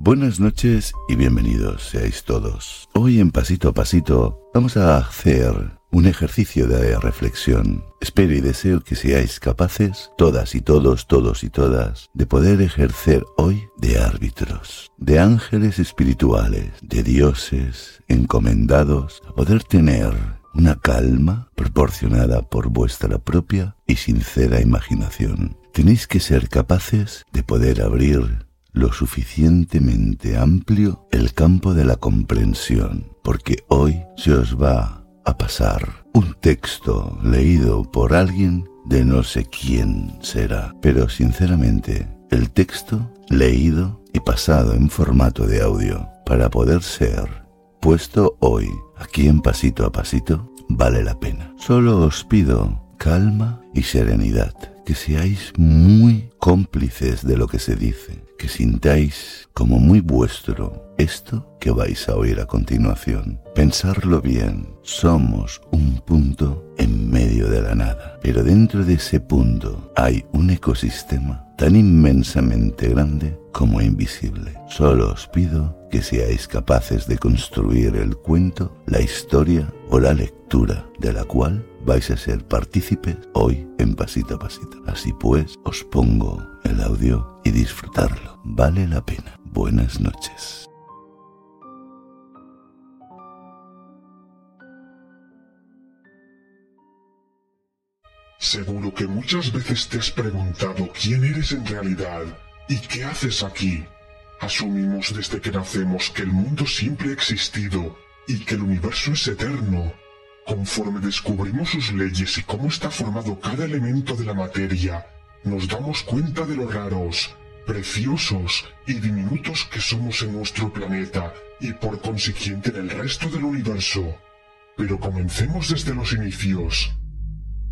Buenas noches y bienvenidos seáis todos. Hoy en Pasito a Pasito vamos a hacer un ejercicio de reflexión. Espero y deseo que seáis capaces, todas y todos, todos y todas, de poder ejercer hoy de árbitros, de ángeles espirituales, de dioses encomendados, a poder tener una calma proporcionada por vuestra propia y sincera imaginación. Tenéis que ser capaces de poder abrir lo suficientemente amplio el campo de la comprensión, porque hoy se os va a pasar un texto leído por alguien de no sé quién será, pero sinceramente el texto leído y pasado en formato de audio para poder ser puesto hoy aquí en pasito a pasito vale la pena. Solo os pido calma y serenidad, que seáis muy cómplices de lo que se dice, que sintáis como muy vuestro esto que vais a oír a continuación. Pensarlo bien, somos un punto en medio de la nada, pero dentro de ese punto hay un ecosistema tan inmensamente grande como invisible. Solo os pido que seáis capaces de construir el cuento, la historia o la lectura de la cual vais a ser partícipes hoy en pasito a pasito. Así pues, os pongo el audio y disfrutarlo. Vale la pena. Buenas noches. Seguro que muchas veces te has preguntado quién eres en realidad y qué haces aquí. Asumimos desde que nacemos que el mundo siempre ha existido y que el universo es eterno. Conforme descubrimos sus leyes y cómo está formado cada elemento de la materia, nos damos cuenta de lo raros, preciosos y diminutos que somos en nuestro planeta y por consiguiente en el resto del universo. Pero comencemos desde los inicios.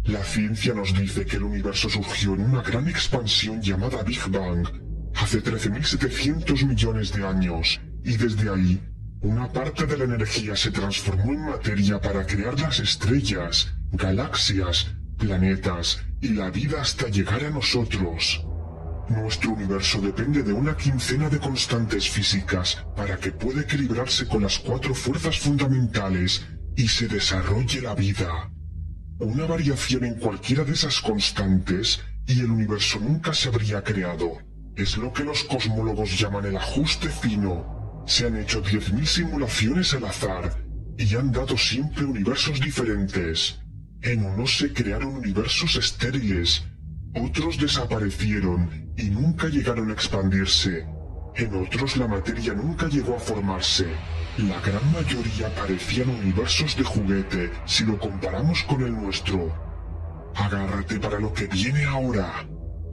La ciencia nos dice que el universo surgió en una gran expansión llamada Big Bang hace 13.700 millones de años y desde ahí una parte de la energía se transformó en materia para crear las estrellas, galaxias, planetas y la vida hasta llegar a nosotros. Nuestro universo depende de una quincena de constantes físicas para que pueda equilibrarse con las cuatro fuerzas fundamentales y se desarrolle la vida. Una variación en cualquiera de esas constantes y el universo nunca se habría creado. Es lo que los cosmólogos llaman el ajuste fino. Se han hecho 10.000 simulaciones al azar y han dado siempre universos diferentes. En unos se crearon universos estériles, otros desaparecieron y nunca llegaron a expandirse. En otros la materia nunca llegó a formarse. La gran mayoría parecían universos de juguete si lo comparamos con el nuestro. Agárrate para lo que viene ahora.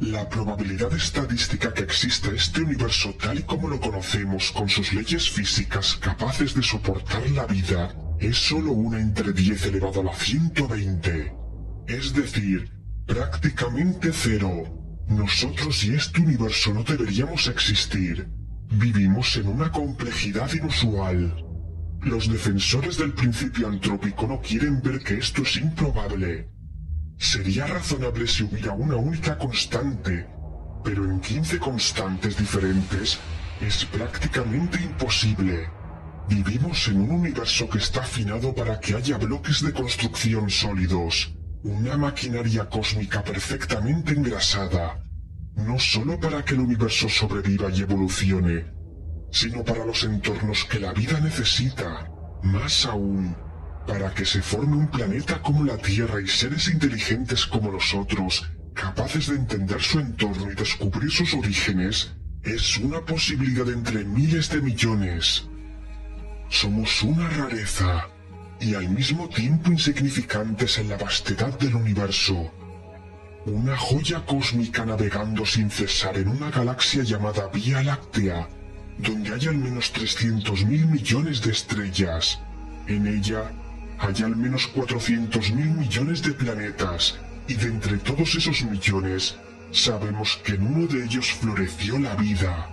La probabilidad estadística que exista este universo tal y como lo conocemos con sus leyes físicas capaces de soportar la vida es solo una entre 10 elevado a la 120. Es decir, prácticamente cero. Nosotros y este universo no deberíamos existir. Vivimos en una complejidad inusual. Los defensores del principio antrópico no quieren ver que esto es improbable. Sería razonable si hubiera una única constante, pero en 15 constantes diferentes es prácticamente imposible. Vivimos en un universo que está afinado para que haya bloques de construcción sólidos, una maquinaria cósmica perfectamente engrasada, no solo para que el universo sobreviva y evolucione, sino para los entornos que la vida necesita, más aún, para que se forme un planeta como la Tierra y seres inteligentes como nosotros, capaces de entender su entorno y descubrir sus orígenes, es una posibilidad entre miles de millones. Somos una rareza y al mismo tiempo insignificantes en la vastedad del universo. Una joya cósmica navegando sin cesar en una galaxia llamada Vía Láctea, donde hay al menos 300 mil millones de estrellas. En ella hay al menos 400 mil millones de planetas, y de entre todos esos millones, sabemos que en uno de ellos floreció la vida,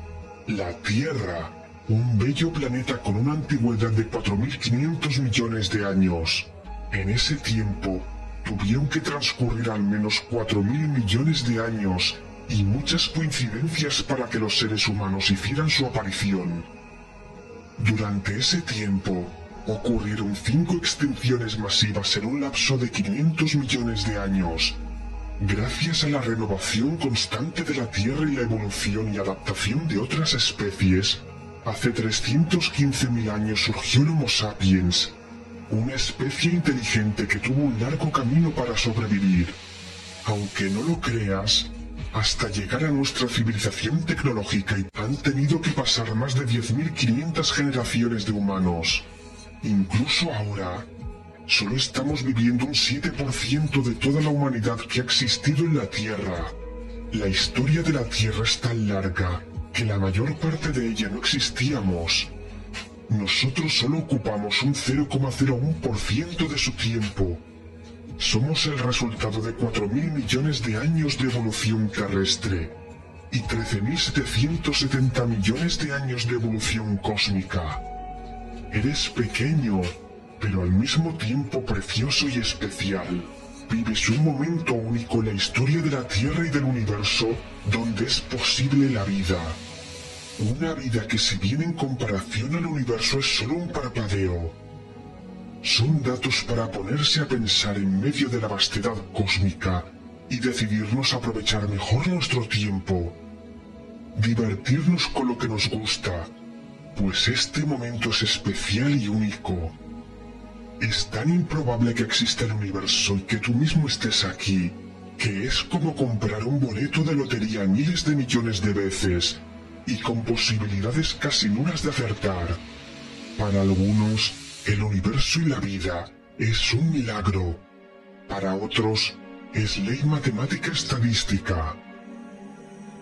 la Tierra, un bello planeta con una antigüedad de 4.500 millones de años. En ese tiempo, tuvieron que transcurrir al menos 4.000 millones de años y muchas coincidencias para que los seres humanos hicieran su aparición. Durante ese tiempo, ocurrieron cinco extinciones masivas en un lapso de 500 millones de años, gracias a la renovación constante de la Tierra y la evolución y adaptación de otras especies. Hace 315.000 años surgió el Homo sapiens, una especie inteligente que tuvo un largo camino para sobrevivir. Aunque no lo creas, hasta llegar a nuestra civilización tecnológica han tenido que pasar más de 10.500 generaciones de humanos. Incluso ahora, solo estamos viviendo un 7% de toda la humanidad que ha existido en la Tierra. La historia de la Tierra es tan larga que la mayor parte de ella no existíamos. Nosotros solo ocupamos un 0,01% de su tiempo. Somos el resultado de 4.000 millones de años de evolución terrestre y 13.770 millones de años de evolución cósmica. Eres pequeño, pero al mismo tiempo precioso y especial. Vives un momento único en la historia de la Tierra y del universo donde es posible la vida. Una vida que si bien en comparación al universo es solo un parpadeo, son datos para ponerse a pensar en medio de la vastedad cósmica y decidirnos aprovechar mejor nuestro tiempo, divertirnos con lo que nos gusta, pues este momento es especial y único. Es tan improbable que exista el universo y que tú mismo estés aquí, que es como comprar un boleto de lotería miles de millones de veces y con posibilidades casi nulas de acertar. Para algunos, el universo y la vida es un milagro. Para otros, es ley matemática estadística.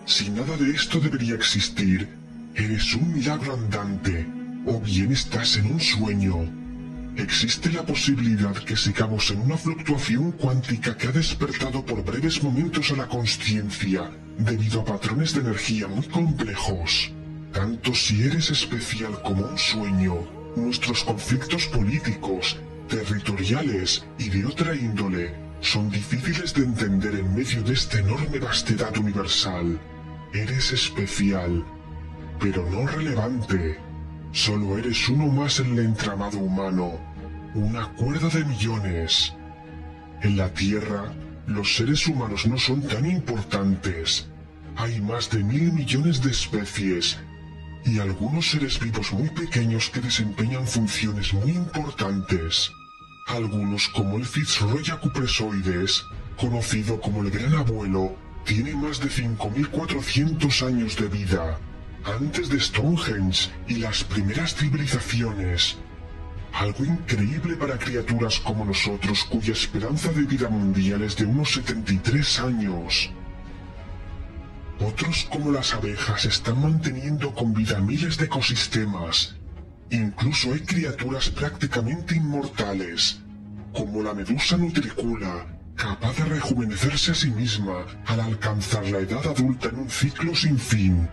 Si nada de esto debería existir, Eres un milagro andante, o bien estás en un sueño. Existe la posibilidad que sigamos en una fluctuación cuántica que ha despertado por breves momentos a la conciencia, debido a patrones de energía muy complejos. Tanto si eres especial como un sueño, nuestros conflictos políticos, territoriales y de otra índole son difíciles de entender en medio de esta enorme vastedad universal. Eres especial, pero no relevante. Solo eres uno más en el entramado humano, una cuerda de millones. En la Tierra, los seres humanos no son tan importantes. Hay más de mil millones de especies y algunos seres vivos muy pequeños que desempeñan funciones muy importantes. Algunos, como el Fitzroy cupresoides, conocido como el Gran Abuelo, tiene más de 5.400 años de vida antes de Stonehenge y las primeras civilizaciones. Algo increíble para criaturas como nosotros cuya esperanza de vida mundial es de unos 73 años. Otros como las abejas están manteniendo con vida miles de ecosistemas. Incluso hay criaturas prácticamente inmortales, como la medusa nutricula, capaz de rejuvenecerse a sí misma al alcanzar la edad adulta en un ciclo sin fin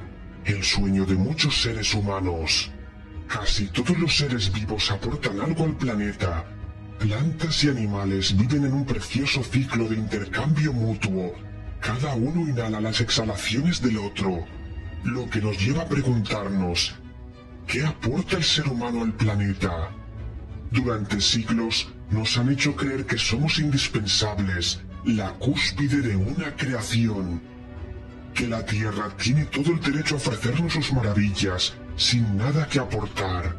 el sueño de muchos seres humanos. Casi todos los seres vivos aportan algo al planeta. Plantas y animales viven en un precioso ciclo de intercambio mutuo. Cada uno inhala las exhalaciones del otro, lo que nos lleva a preguntarnos, ¿qué aporta el ser humano al planeta? Durante siglos nos han hecho creer que somos indispensables, la cúspide de una creación que la Tierra tiene todo el derecho a ofrecernos sus maravillas sin nada que aportar,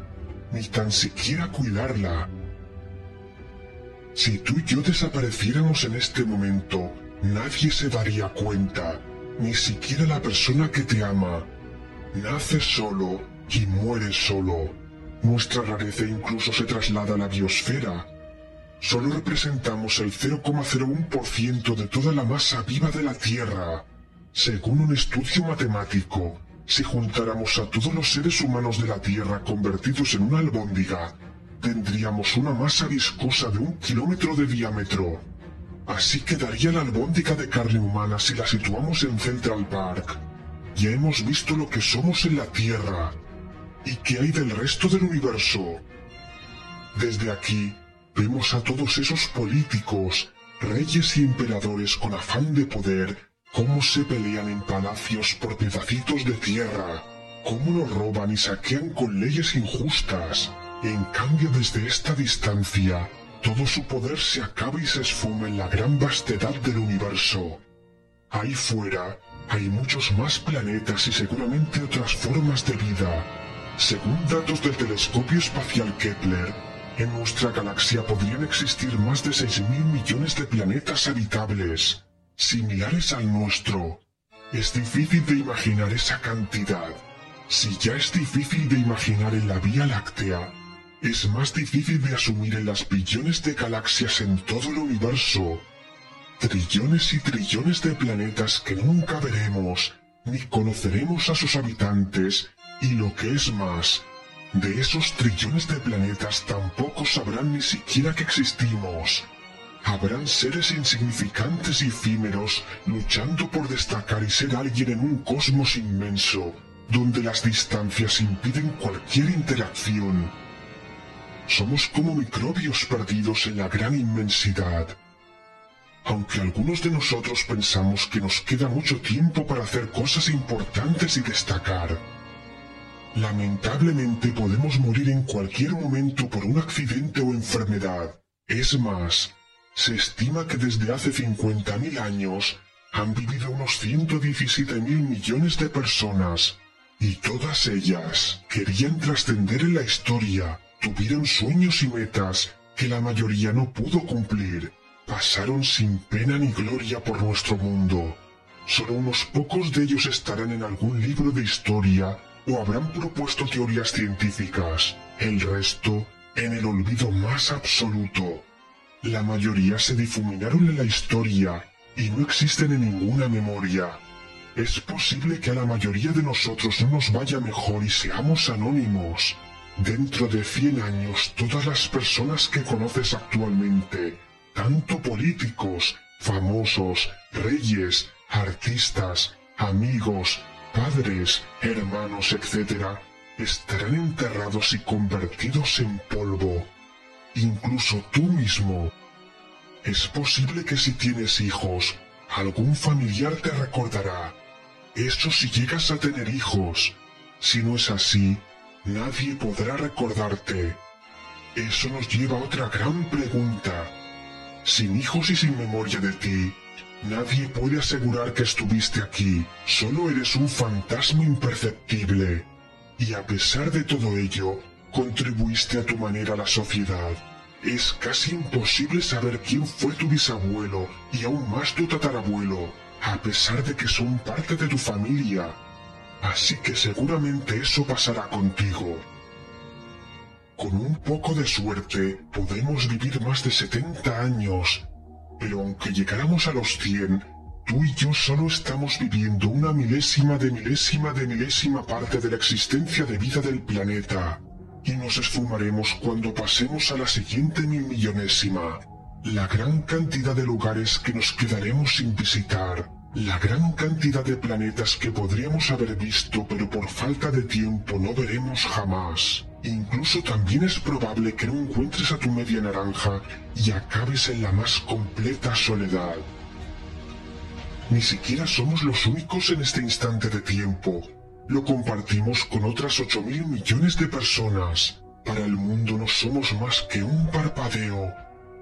ni tan siquiera cuidarla. Si tú y yo desapareciéramos en este momento, nadie se daría cuenta, ni siquiera la persona que te ama. Naces solo y mueres solo. Nuestra rareza incluso se traslada a la biosfera. Solo representamos el 0,01% de toda la masa viva de la Tierra. Según un estudio matemático, si juntáramos a todos los seres humanos de la Tierra convertidos en una albóndiga, tendríamos una masa viscosa de un kilómetro de diámetro. Así quedaría la albóndiga de carne humana si la situamos en Central Park. Ya hemos visto lo que somos en la Tierra. ¿Y qué hay del resto del universo? Desde aquí, vemos a todos esos políticos, reyes y emperadores con afán de poder cómo se pelean en palacios por pedacitos de tierra, cómo nos roban y saquean con leyes injustas. En cambio, desde esta distancia, todo su poder se acaba y se esfuma en la gran vastedad del universo. Ahí fuera hay muchos más planetas y seguramente otras formas de vida. Según datos del telescopio espacial Kepler, en nuestra galaxia podrían existir más de 6.000 millones de planetas habitables, similares al nuestro. Es difícil de imaginar esa cantidad. Si ya es difícil de imaginar en la Vía Láctea, es más difícil de asumir en las billones de galaxias en todo el universo. Trillones y trillones de planetas que nunca veremos, ni conoceremos a sus habitantes, y lo que es más, de esos trillones de planetas tampoco sabrán ni siquiera que existimos. Habrán seres insignificantes y efímeros luchando por destacar y ser alguien en un cosmos inmenso, donde las distancias impiden cualquier interacción. Somos como microbios perdidos en la gran inmensidad. Aunque algunos de nosotros pensamos que nos queda mucho tiempo para hacer cosas importantes y destacar, lamentablemente podemos morir en cualquier momento por un accidente o enfermedad. Es más, se estima que desde hace 50.000 años han vivido unos 117.000 millones de personas y todas ellas querían trascender en la historia Tuvieron sueños y metas que la mayoría no pudo cumplir. Pasaron sin pena ni gloria por nuestro mundo. Solo unos pocos de ellos estarán en algún libro de historia o habrán propuesto teorías científicas. El resto en el olvido más absoluto. La mayoría se difuminaron en la historia y no existen en ninguna memoria. Es posible que a la mayoría de nosotros no nos vaya mejor y seamos anónimos. Dentro de 100 años, todas las personas que conoces actualmente, tanto políticos, famosos, reyes, artistas, amigos, padres, hermanos, etc., estarán enterrados y convertidos en polvo. Incluso tú mismo. Es posible que si tienes hijos, algún familiar te recordará. Eso si llegas a tener hijos. Si no es así, nadie podrá recordarte. Eso nos lleva a otra gran pregunta. Sin hijos y sin memoria de ti, nadie puede asegurar que estuviste aquí. Solo eres un fantasma imperceptible. Y a pesar de todo ello, contribuiste a tu manera a la sociedad. Es casi imposible saber quién fue tu bisabuelo y aún más tu tatarabuelo, a pesar de que son parte de tu familia. Así que seguramente eso pasará contigo. Con un poco de suerte podemos vivir más de 70 años, pero aunque llegáramos a los 100, tú y yo solo estamos viviendo una milésima de milésima de milésima parte de la existencia de vida del planeta, y nos esfumaremos cuando pasemos a la siguiente mil millonésima, la gran cantidad de lugares que nos quedaremos sin visitar la gran cantidad de planetas que podríamos haber visto pero por falta de tiempo no veremos jamás. Incluso también es probable que no encuentres a tu media naranja y acabes en la más completa soledad. Ni siquiera somos los únicos en este instante de tiempo. Lo compartimos con otras 8 mil millones de personas. Para el mundo no somos más que un parpadeo.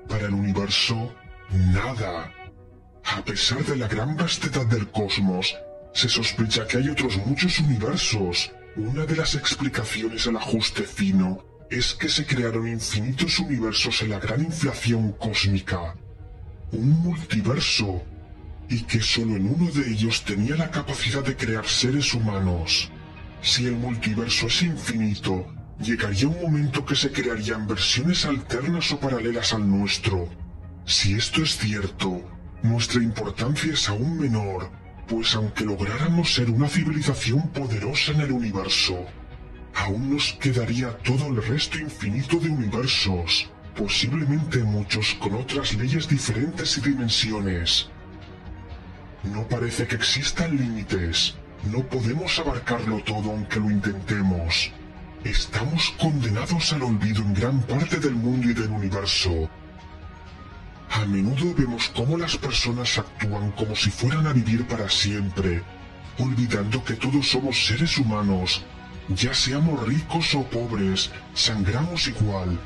Para el universo, nada. A pesar de la gran vastedad del cosmos, se sospecha que hay otros muchos universos. Una de las explicaciones al ajuste fino es que se crearon infinitos universos en la gran inflación cósmica. Un multiverso. Y que solo en uno de ellos tenía la capacidad de crear seres humanos. Si el multiverso es infinito, llegaría un momento que se crearían versiones alternas o paralelas al nuestro. Si esto es cierto, nuestra importancia es aún menor, pues aunque lográramos ser una civilización poderosa en el universo, aún nos quedaría todo el resto infinito de universos, posiblemente muchos con otras leyes diferentes y dimensiones. No parece que existan límites, no podemos abarcarlo todo aunque lo intentemos. Estamos condenados al olvido en gran parte del mundo y del universo. A menudo vemos cómo las personas actúan como si fueran a vivir para siempre, olvidando que todos somos seres humanos, ya seamos ricos o pobres, sangramos igual.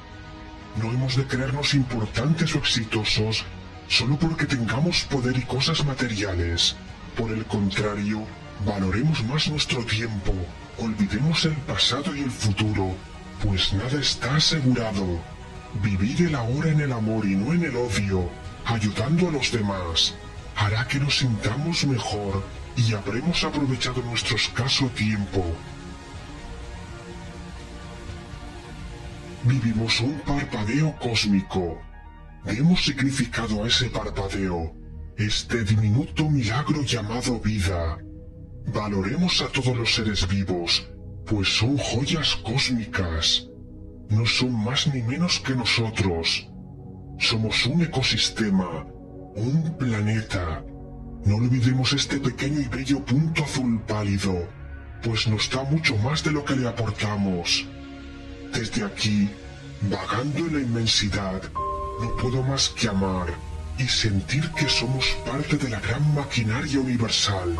No hemos de creernos importantes o exitosos solo porque tengamos poder y cosas materiales. Por el contrario, valoremos más nuestro tiempo, olvidemos el pasado y el futuro, pues nada está asegurado. Vivir el ahora en el amor y no en el odio, ayudando a los demás, hará que nos sintamos mejor y habremos aprovechado nuestro escaso tiempo. Vivimos un parpadeo cósmico. Demos significado a ese parpadeo, este diminuto milagro llamado vida. Valoremos a todos los seres vivos, pues son joyas cósmicas no son más ni menos que nosotros. Somos un ecosistema, un planeta. No olvidemos este pequeño y bello punto azul pálido, pues nos da mucho más de lo que le aportamos. Desde aquí, vagando en la inmensidad, no puedo más que amar y sentir que somos parte de la gran maquinaria universal.